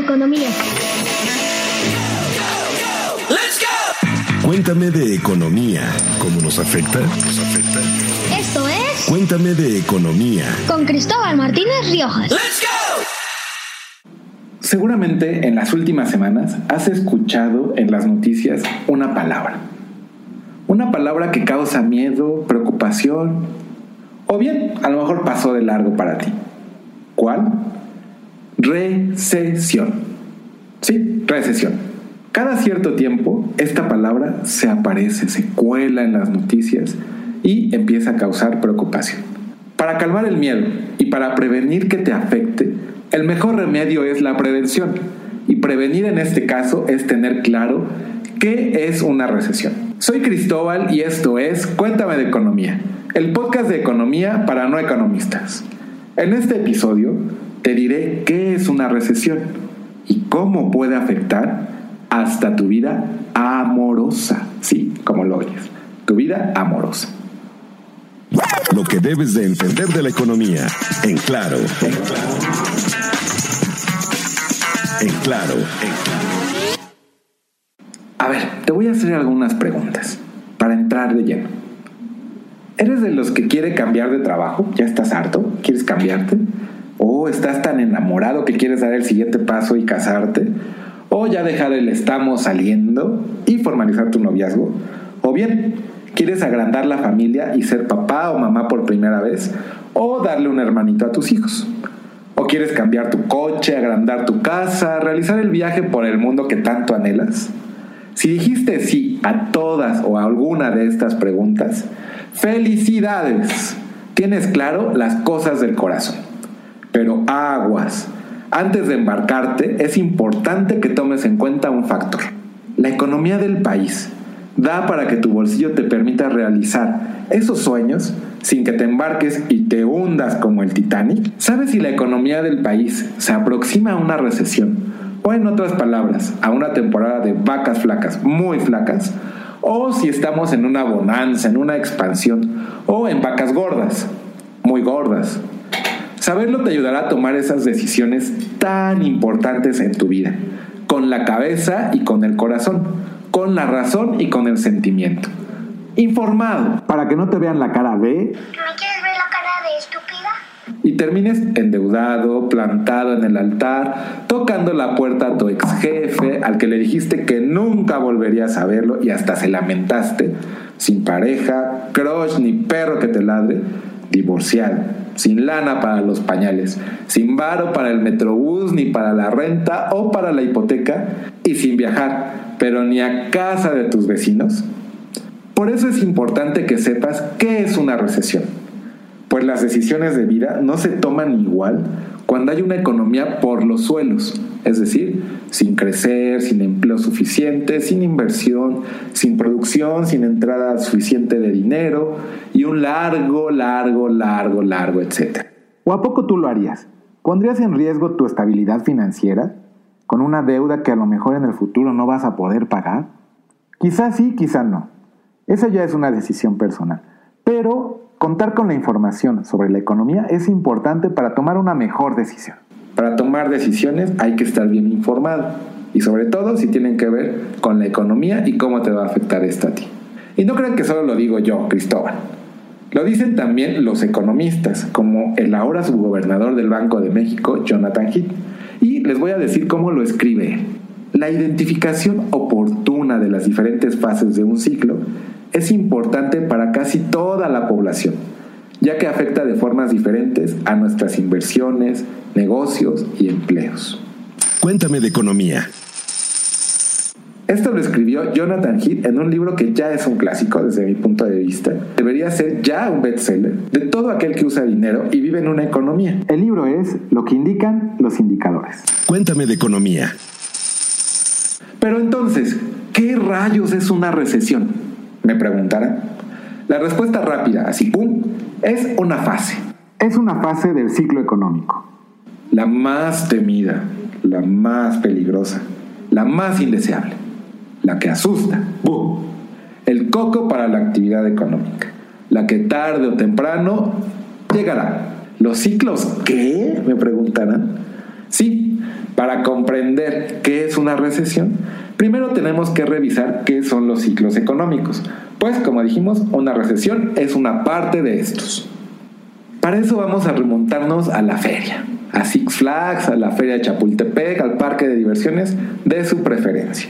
de economía. Cuéntame de economía. ¿Cómo nos afecta? Esto es Cuéntame de economía. con Cristóbal Martínez Riojas. Seguramente en las últimas semanas has escuchado en las noticias una palabra. Una palabra que causa miedo, preocupación, o bien a lo mejor pasó de largo para ti. ¿Cuál? Recesión. Sí, recesión. Cada cierto tiempo esta palabra se aparece, se cuela en las noticias y empieza a causar preocupación. Para calmar el miedo y para prevenir que te afecte, el mejor remedio es la prevención. Y prevenir en este caso es tener claro qué es una recesión. Soy Cristóbal y esto es Cuéntame de Economía, el podcast de economía para no economistas. En este episodio te diré qué es una recesión y cómo puede afectar hasta tu vida amorosa. Sí, como lo oyes, tu vida amorosa. Lo que debes de entender de la economía. En claro. En claro. En claro. En claro. A ver, te voy a hacer algunas preguntas para entrar de lleno. ¿Eres de los que quiere cambiar de trabajo? ¿Ya estás harto? ¿Quieres cambiarte? ¿O estás tan enamorado que quieres dar el siguiente paso y casarte? ¿O ya dejar el estamos saliendo y formalizar tu noviazgo? ¿O bien quieres agrandar la familia y ser papá o mamá por primera vez? ¿O darle un hermanito a tus hijos? ¿O quieres cambiar tu coche, agrandar tu casa, realizar el viaje por el mundo que tanto anhelas? Si dijiste sí a todas o a alguna de estas preguntas, felicidades. Tienes claro las cosas del corazón. Pero aguas. Antes de embarcarte, es importante que tomes en cuenta un factor. La economía del país da para que tu bolsillo te permita realizar esos sueños sin que te embarques y te hundas como el Titanic. ¿Sabes si la economía del país se aproxima a una recesión? O en otras palabras, a una temporada de vacas flacas, muy flacas, o si estamos en una bonanza, en una expansión, o en vacas gordas, muy gordas. Saberlo te ayudará a tomar esas decisiones tan importantes en tu vida, con la cabeza y con el corazón, con la razón y con el sentimiento. Informado, para que no te vean la cara B ¿Me quieres ver la cara de estúpida? y termines endeudado, plantado en el altar, tocando la puerta a tu ex jefe, al que le dijiste que nunca volverías a verlo y hasta se lamentaste, sin pareja, crush ni perro que te ladre, divorciado, sin lana para los pañales, sin varo para el metrobús ni para la renta o para la hipoteca y sin viajar, pero ni a casa de tus vecinos. Por eso es importante que sepas qué es una recesión pues las decisiones de vida no se toman igual cuando hay una economía por los suelos, es decir, sin crecer, sin empleo suficiente, sin inversión, sin producción, sin entrada suficiente de dinero y un largo, largo, largo, largo, etcétera. ¿O a poco tú lo harías? ¿Pondrías en riesgo tu estabilidad financiera con una deuda que a lo mejor en el futuro no vas a poder pagar? Quizás sí, quizás no. Esa ya es una decisión personal. Pero contar con la información sobre la economía es importante para tomar una mejor decisión. Para tomar decisiones hay que estar bien informado y sobre todo si tienen que ver con la economía y cómo te va a afectar esto a ti. Y no crean que solo lo digo yo, Cristóbal. Lo dicen también los economistas, como el ahora subgobernador del Banco de México, Jonathan Heath. Y les voy a decir cómo lo escribe. La identificación oportuna de las diferentes fases de un ciclo es importante para casi toda la población, ya que afecta de formas diferentes a nuestras inversiones, negocios y empleos. Cuéntame de economía. Esto lo escribió Jonathan Heath en un libro que ya es un clásico desde mi punto de vista. Debería ser ya un bestseller de todo aquel que usa dinero y vive en una economía. El libro es Lo que indican los indicadores. Cuéntame de economía. Pero entonces, ¿qué rayos es una recesión? Me preguntarán. La respuesta rápida, así pum, es una fase. Es una fase del ciclo económico. La más temida, la más peligrosa, la más indeseable, la que asusta. ¡Bum! El coco para la actividad económica, la que tarde o temprano llegará. ¿Los ciclos qué? Me preguntarán. Sí, para comprender qué es una recesión, primero tenemos que revisar qué son los ciclos económicos. Pues como dijimos, una recesión es una parte de estos. Para eso vamos a remontarnos a la feria, a Six Flags, a la feria de Chapultepec, al parque de diversiones de su preferencia.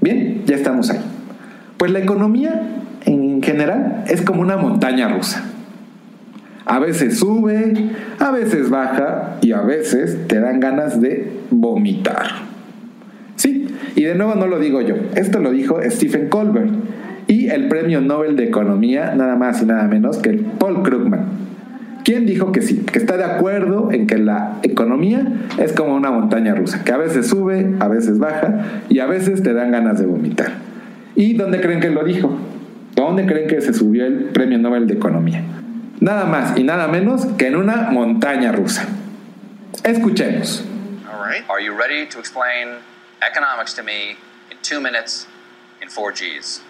Bien, ya estamos ahí. Pues la economía en general es como una montaña rusa. A veces sube, a veces baja y a veces te dan ganas de vomitar. Sí, y de nuevo no lo digo yo, esto lo dijo Stephen Colbert y el premio Nobel de Economía, nada más y nada menos que Paul Krugman. ¿Quién dijo que sí? Que está de acuerdo en que la economía es como una montaña rusa, que a veces sube, a veces baja y a veces te dan ganas de vomitar. ¿Y dónde creen que lo dijo? ¿Dónde creen que se subió el Premio Nobel de Economía? Nada más y nada menos que en una montaña rusa. Escuchemos. All right. Are you ready to explain economics to me in two minutes in four Gs?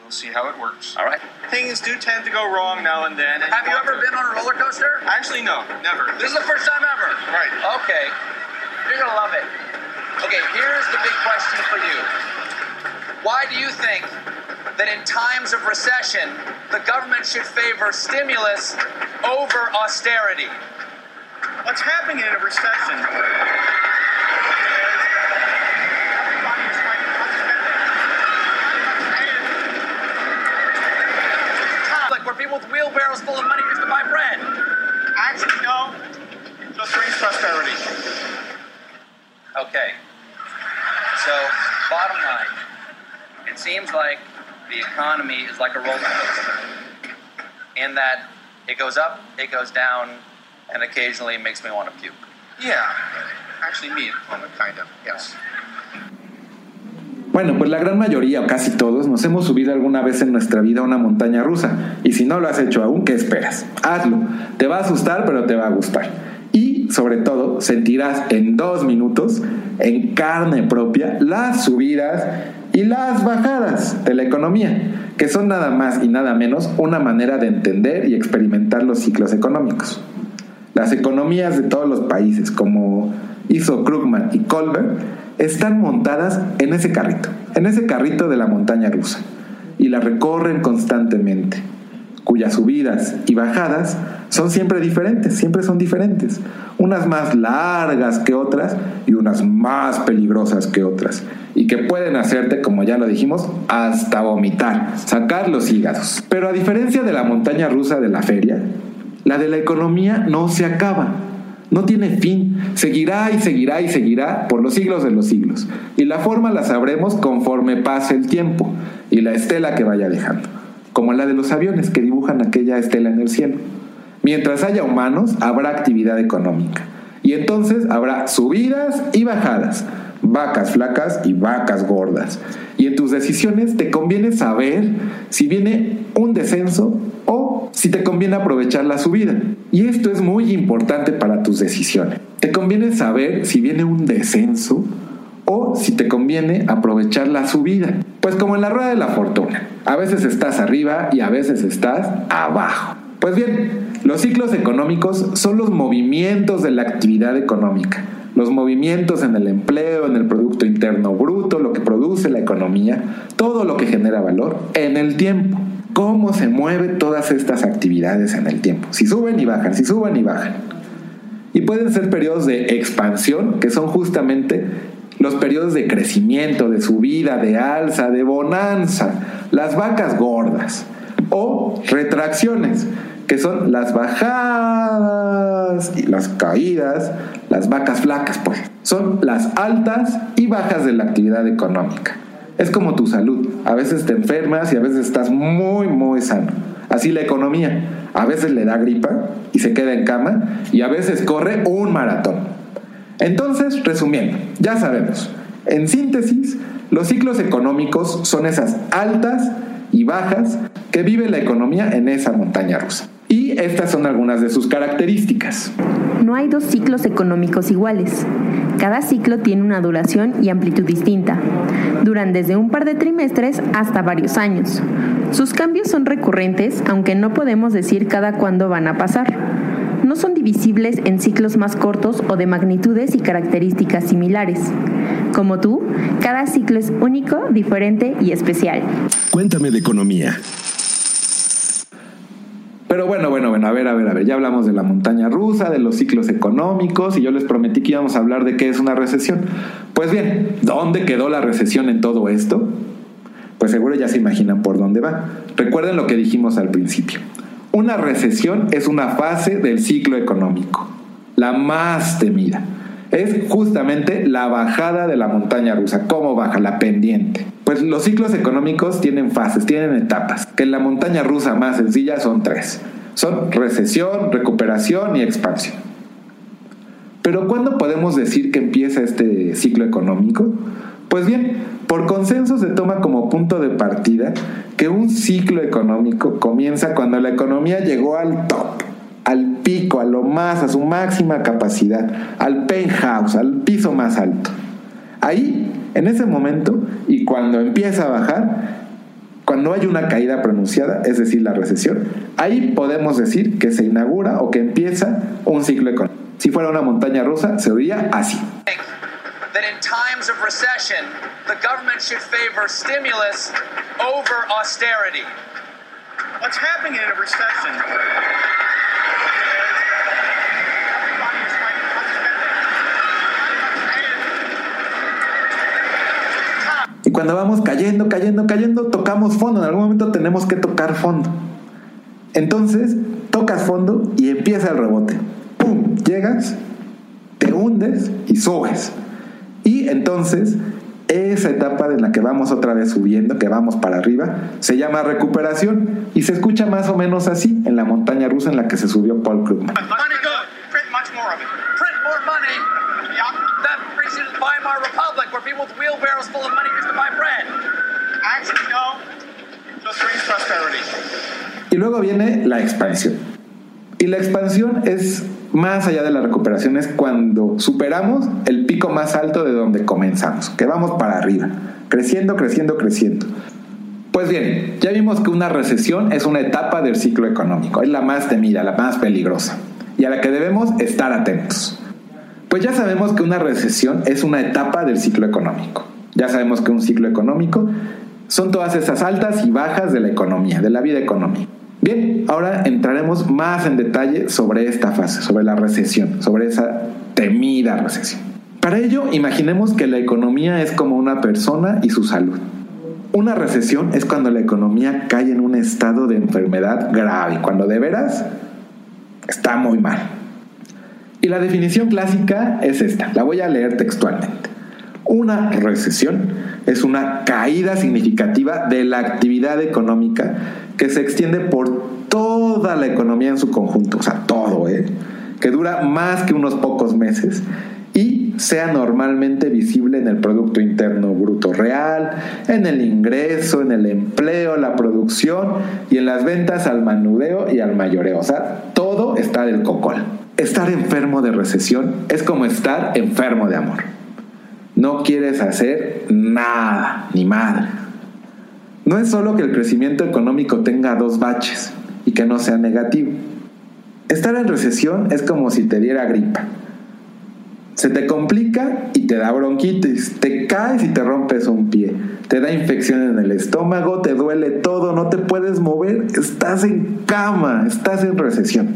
We'll see how it works. All right. Things do tend to go wrong now and then. And Have you ever to... been on a roller coaster? Actually, no, never. This is the first time ever. Right. Okay. You're gonna love it. Okay, here's the big question for you. Why do you think that in times of recession, the government should favor stimulus over austerity? What's happening in a recession? Like where people with wheelbarrows full of money just to buy bread. Economy is like a roller coaster in that it goes up, it goes down, and occasionally it makes me want to puke. Yeah. Actually, me, kind of, yes. Bueno, pues la gran mayoría o casi todos nos hemos subido alguna vez en nuestra vida a una montaña rusa. Y si no lo has hecho aún, ¿qué esperas? Hazlo. Te va a asustar, pero te va a gustar. Y sobre todo, sentirás en dos minutos, en carne propia, las subidas y las bajadas de la economía, que son nada más y nada menos una manera de entender y experimentar los ciclos económicos. Las economías de todos los países, como hizo Krugman y Colbert, están montadas en ese carrito, en ese carrito de la montaña rusa, y la recorren constantemente, cuyas subidas y bajadas son siempre diferentes, siempre son diferentes, unas más largas que otras y unas más peligrosas que otras, y que pueden hacerte, como ya lo dijimos, hasta vomitar, sacar los hígados. Pero a diferencia de la montaña rusa de la feria, la de la economía no se acaba no tiene fin, seguirá y seguirá y seguirá por los siglos de los siglos. Y la forma la sabremos conforme pase el tiempo y la estela que vaya dejando, como la de los aviones que dibujan aquella estela en el cielo. Mientras haya humanos, habrá actividad económica. Y entonces habrá subidas y bajadas, vacas flacas y vacas gordas. Y en tus decisiones te conviene saber si viene un descenso o si te conviene aprovechar la subida. Y esto es muy importante para tus decisiones. Te conviene saber si viene un descenso o si te conviene aprovechar la subida. Pues como en la rueda de la fortuna, a veces estás arriba y a veces estás abajo. Pues bien, los ciclos económicos son los movimientos de la actividad económica, los movimientos en el empleo, en el Producto Interno Bruto, lo que produce la economía, todo lo que genera valor en el tiempo cómo se mueven todas estas actividades en el tiempo. Si suben y bajan, si suben y bajan. Y pueden ser periodos de expansión, que son justamente los periodos de crecimiento, de subida, de alza, de bonanza, las vacas gordas. O retracciones, que son las bajadas y las caídas, las vacas flacas, pues. Son las altas y bajas de la actividad económica. Es como tu salud. A veces te enfermas y a veces estás muy, muy sano. Así la economía. A veces le da gripa y se queda en cama y a veces corre un maratón. Entonces, resumiendo, ya sabemos, en síntesis, los ciclos económicos son esas altas y bajas que vive la economía en esa montaña rusa. Y estas son algunas de sus características. No hay dos ciclos económicos iguales. Cada ciclo tiene una duración y amplitud distinta. Duran desde un par de trimestres hasta varios años. Sus cambios son recurrentes, aunque no podemos decir cada cuándo van a pasar no son divisibles en ciclos más cortos o de magnitudes y características similares. Como tú, cada ciclo es único, diferente y especial. Cuéntame de economía. Pero bueno, bueno, bueno, a ver, a ver, a ver, ya hablamos de la montaña rusa, de los ciclos económicos y yo les prometí que íbamos a hablar de qué es una recesión. Pues bien, ¿dónde quedó la recesión en todo esto? Pues seguro ya se imaginan por dónde va. Recuerden lo que dijimos al principio. Una recesión es una fase del ciclo económico, la más temida. Es justamente la bajada de la montaña rusa, cómo baja la pendiente. Pues los ciclos económicos tienen fases, tienen etapas, que en la montaña rusa más sencilla son tres. Son recesión, recuperación y expansión. Pero ¿cuándo podemos decir que empieza este ciclo económico? Pues bien, por consenso se toma como punto de partida que un ciclo económico comienza cuando la economía llegó al top, al pico, a lo más, a su máxima capacidad, al penthouse, al piso más alto. Ahí, en ese momento, y cuando empieza a bajar, cuando hay una caída pronunciada, es decir, la recesión, ahí podemos decir que se inaugura o que empieza un ciclo económico. Si fuera una montaña rusa, se diría así. That in times of recession, the government should favor stimulus over austerity. What's happening in a recession? Y cuando vamos cayendo, cayendo, cayendo, tocamos fondo. En algún momento tenemos que tocar fondo. Entonces, tocas fondo y empieza el rebote. ¡Pum! Llegas, te hundes y subes. Y entonces, esa etapa en la que vamos otra vez subiendo, que vamos para arriba, se llama recuperación. Y se escucha más o menos así en la montaña rusa en la que se subió Paul Krugman. Y luego viene la expansión. Y la expansión es más allá de la recuperación, es cuando superamos el pico más alto de donde comenzamos, que vamos para arriba, creciendo, creciendo, creciendo. Pues bien, ya vimos que una recesión es una etapa del ciclo económico, es la más temida, la más peligrosa, y a la que debemos estar atentos. Pues ya sabemos que una recesión es una etapa del ciclo económico. Ya sabemos que un ciclo económico son todas esas altas y bajas de la economía, de la vida económica. Bien, ahora entraremos más en detalle sobre esta fase, sobre la recesión, sobre esa temida recesión. Para ello, imaginemos que la economía es como una persona y su salud. Una recesión es cuando la economía cae en un estado de enfermedad grave, cuando de veras está muy mal. Y la definición clásica es esta, la voy a leer textualmente. Una recesión es una caída significativa de la actividad económica que se extiende por toda la economía en su conjunto, o sea, todo, ¿eh? que dura más que unos pocos meses y sea normalmente visible en el Producto Interno Bruto Real, en el ingreso, en el empleo, la producción y en las ventas al manudeo y al mayoreo. O sea, todo está del cocol. Estar enfermo de recesión es como estar enfermo de amor. No quieres hacer nada, ni madre. No es solo que el crecimiento económico tenga dos baches y que no sea negativo. Estar en recesión es como si te diera gripa. Se te complica y te da bronquitis, te caes y te rompes un pie, te da infección en el estómago, te duele todo, no te puedes mover, estás en cama, estás en recesión,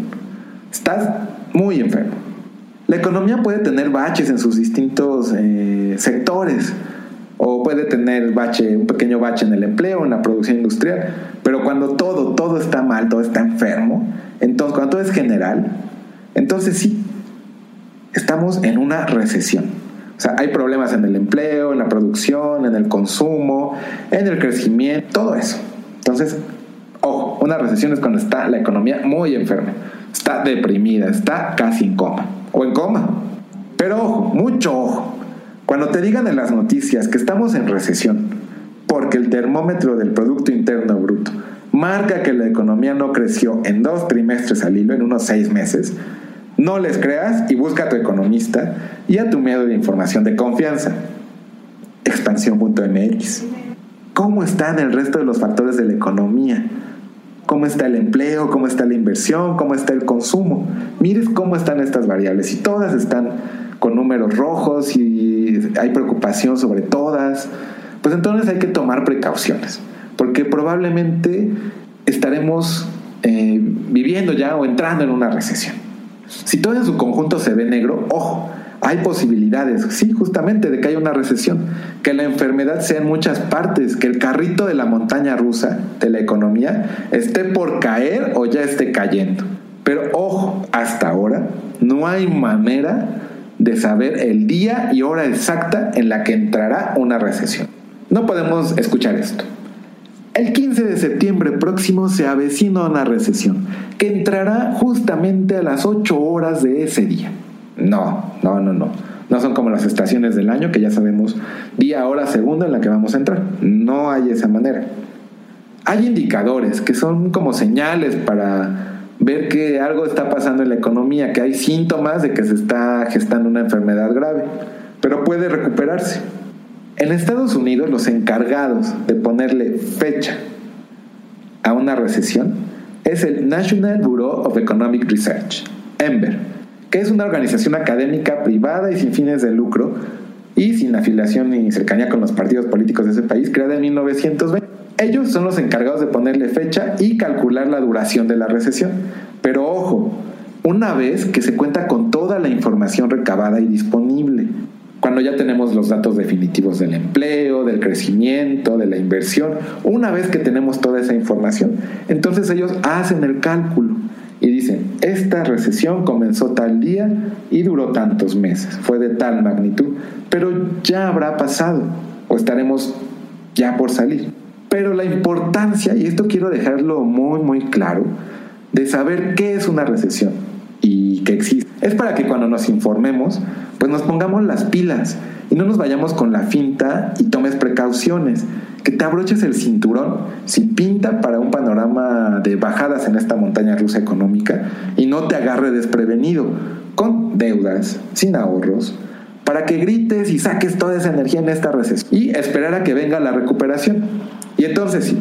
estás muy enfermo. La economía puede tener baches en sus distintos eh, sectores, o puede tener un pequeño bache en el empleo, en la producción industrial, pero cuando todo, todo está mal, todo está enfermo, entonces cuando todo es general, entonces sí, estamos en una recesión. O sea, hay problemas en el empleo, en la producción, en el consumo, en el crecimiento, todo eso. Entonces, ojo, una recesión es cuando está la economía muy enferma, está deprimida, está casi en coma o en coma. Pero ojo, mucho ojo. Cuando te digan en las noticias que estamos en recesión, porque el termómetro del Producto Interno Bruto marca que la economía no creció en dos trimestres al hilo, en unos seis meses, no les creas y busca a tu economista y a tu medio de información de confianza. Expansión.mx. ¿Cómo están el resto de los factores de la economía? cómo está el empleo, cómo está la inversión, cómo está el consumo. Mires cómo están estas variables y todas están con números rojos y hay preocupación sobre todas, pues entonces hay que tomar precauciones, porque probablemente estaremos eh, viviendo ya o entrando en una recesión. Si todo en su conjunto se ve negro, ojo, hay posibilidades, sí, justamente de que haya una recesión, que la enfermedad sea en muchas partes, que el carrito de la montaña rusa de la economía esté por caer o ya esté cayendo. Pero ojo, hasta ahora no hay manera de saber el día y hora exacta en la que entrará una recesión. No podemos escuchar esto. El 15 de septiembre próximo se avecina una recesión que entrará justamente a las 8 horas de ese día. No, no, no, no. No son como las estaciones del año que ya sabemos día, hora, segundo en la que vamos a entrar. No hay esa manera. Hay indicadores que son como señales para ver que algo está pasando en la economía, que hay síntomas de que se está gestando una enfermedad grave, pero puede recuperarse. En Estados Unidos los encargados de ponerle fecha a una recesión es el National Bureau of Economic Research, EMBER que es una organización académica privada y sin fines de lucro y sin afiliación ni cercanía con los partidos políticos de ese país, creada en 1920. Ellos son los encargados de ponerle fecha y calcular la duración de la recesión. Pero ojo, una vez que se cuenta con toda la información recabada y disponible, cuando ya tenemos los datos definitivos del empleo, del crecimiento, de la inversión, una vez que tenemos toda esa información, entonces ellos hacen el cálculo y dicen, esta recesión comenzó tal día y duró tantos meses, fue de tal magnitud, pero ya habrá pasado o estaremos ya por salir. Pero la importancia, y esto quiero dejarlo muy, muy claro, de saber qué es una recesión y que existe, es para que cuando nos informemos, pues nos pongamos las pilas y no nos vayamos con la finta y tomes precauciones que te abroches el cinturón si pinta para un panorama de bajadas en esta montaña rusa económica y no te agarre desprevenido con deudas, sin ahorros, para que grites y saques toda esa energía en esta recesión y esperar a que venga la recuperación. Y entonces sí,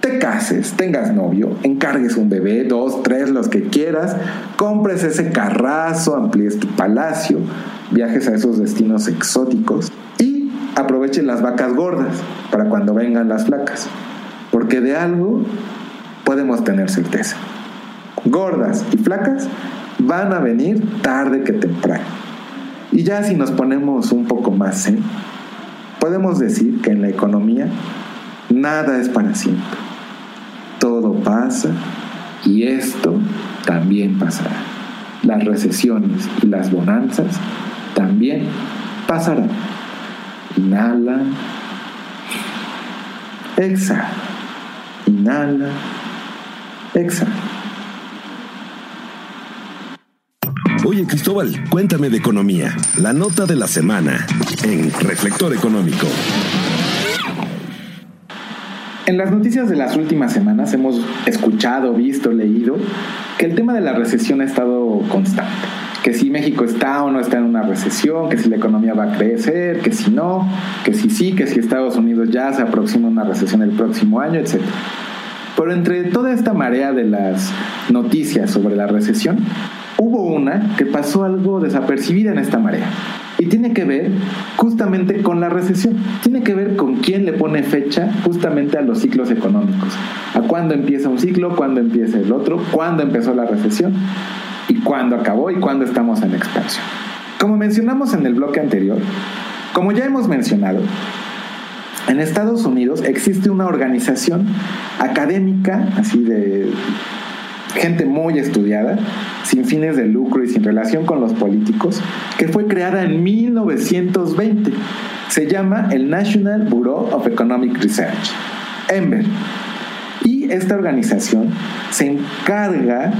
te cases, tengas novio, encargues un bebé, dos, tres, los que quieras, compres ese carrazo, amplíes tu palacio, viajes a esos destinos exóticos aprovechen las vacas gordas para cuando vengan las flacas, porque de algo podemos tener certeza. Gordas y flacas van a venir tarde que temprano. Y ya si nos ponemos un poco más en, podemos decir que en la economía nada es para siempre. Todo pasa y esto también pasará. Las recesiones y las bonanzas también pasarán. Inhala. Exhala. Inhala. Exhala. Oye Cristóbal, cuéntame de economía. La nota de la semana en Reflector Económico. En las noticias de las últimas semanas hemos escuchado, visto, leído que el tema de la recesión ha estado constante que si México está o no está en una recesión, que si la economía va a crecer, que si no, que si sí, que si Estados Unidos ya se aproxima a una recesión el próximo año, etc. Pero entre toda esta marea de las noticias sobre la recesión, hubo una que pasó algo desapercibida en esta marea. Y tiene que ver justamente con la recesión. Tiene que ver con quién le pone fecha justamente a los ciclos económicos. A cuándo empieza un ciclo, cuándo empieza el otro, cuándo empezó la recesión y cuándo acabó y cuándo estamos en expansión. Como mencionamos en el bloque anterior, como ya hemos mencionado, en Estados Unidos existe una organización académica, así de gente muy estudiada, sin fines de lucro y sin relación con los políticos, que fue creada en 1920. Se llama el National Bureau of Economic Research, EMBER. Y esta organización se encarga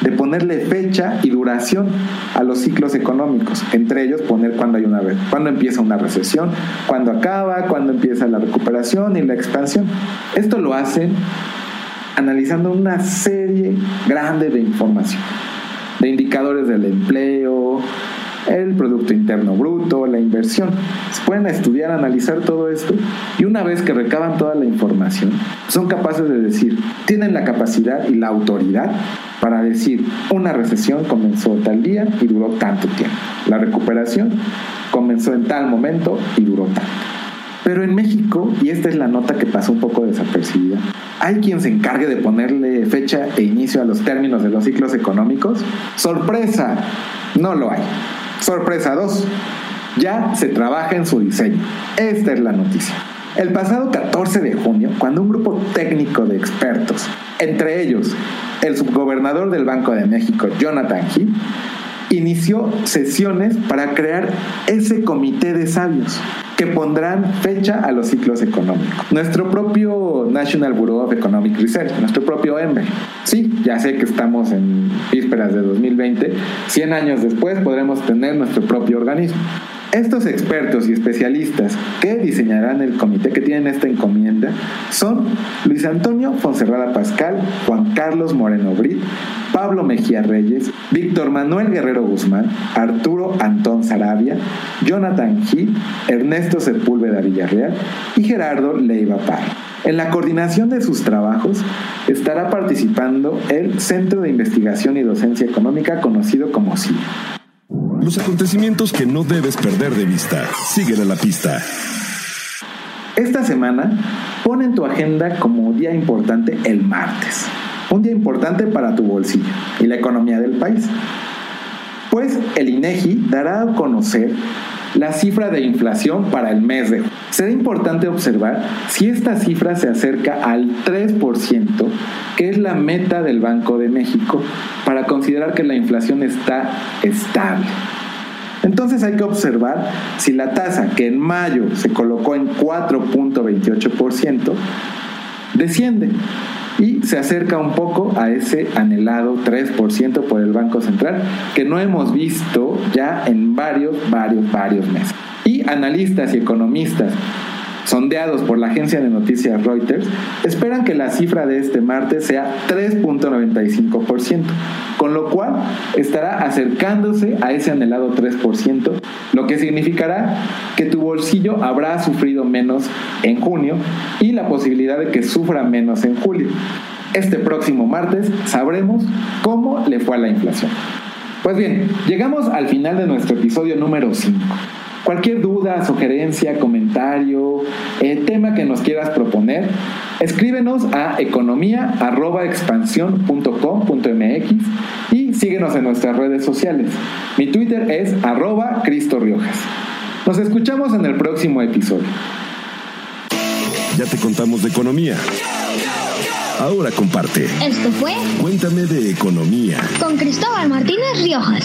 de ponerle fecha y duración a los ciclos económicos, entre ellos poner cuándo hay una cuándo empieza una recesión, cuándo acaba, cuándo empieza la recuperación y la expansión. Esto lo hacen analizando una serie grande de información, de indicadores del empleo, el Producto Interno Bruto, la inversión. Pueden estudiar, analizar todo esto y una vez que recaban toda la información, son capaces de decir, tienen la capacidad y la autoridad para decir, una recesión comenzó tal día y duró tanto tiempo. La recuperación comenzó en tal momento y duró tanto. Pero en México, y esta es la nota que pasó un poco desapercibida, ¿hay quien se encargue de ponerle fecha e inicio a los términos de los ciclos económicos? ¡Sorpresa! No lo hay. Sorpresa 2. Ya se trabaja en su diseño. Esta es la noticia. El pasado 14 de junio, cuando un grupo técnico de expertos, entre ellos el subgobernador del Banco de México, Jonathan Heath, inició sesiones para crear ese comité de sabios que pondrán fecha a los ciclos económicos. Nuestro propio National Bureau of Economic Research, nuestro propio EMBE. Sí, ya sé que estamos en vísperas de 2020, 100 años después podremos tener nuestro propio organismo. Estos expertos y especialistas que diseñarán el comité que tienen esta encomienda son Luis Antonio Fonserrada Pascal, Juan Carlos Moreno Brit, Pablo Mejía Reyes, Víctor Manuel Guerrero Guzmán, Arturo Antón Sarabia, Jonathan Heath, Ernesto Sepúlveda Villarreal y Gerardo Leiva Parra. En la coordinación de sus trabajos estará participando el Centro de Investigación y Docencia Económica conocido como CIE. Los acontecimientos que no debes perder de vista. Siguen a la pista. Esta semana pon en tu agenda como día importante el martes. Un día importante para tu bolsillo y la economía del país. Pues el INEGI dará a conocer la cifra de inflación para el mes de. Será importante observar si esta cifra se acerca al 3%, que es la meta del Banco de México, para considerar que la inflación está estable. Entonces hay que observar si la tasa que en mayo se colocó en 4.28% desciende y se acerca un poco a ese anhelado 3% por el Banco Central que no hemos visto ya en varios, varios, varios meses. Y analistas y economistas sondeados por la agencia de noticias Reuters, esperan que la cifra de este martes sea 3.95%, con lo cual estará acercándose a ese anhelado 3%, lo que significará que tu bolsillo habrá sufrido menos en junio y la posibilidad de que sufra menos en julio. Este próximo martes sabremos cómo le fue a la inflación. Pues bien, llegamos al final de nuestro episodio número 5. Cualquier duda, sugerencia, comentario, eh, tema que nos quieras proponer, escríbenos a economía.expansión.com.mx y síguenos en nuestras redes sociales. Mi Twitter es arroba Cristo Riojas. Nos escuchamos en el próximo episodio. Ya te contamos de economía. Ahora comparte. Esto fue Cuéntame de economía. con Cristóbal Martínez Riojas.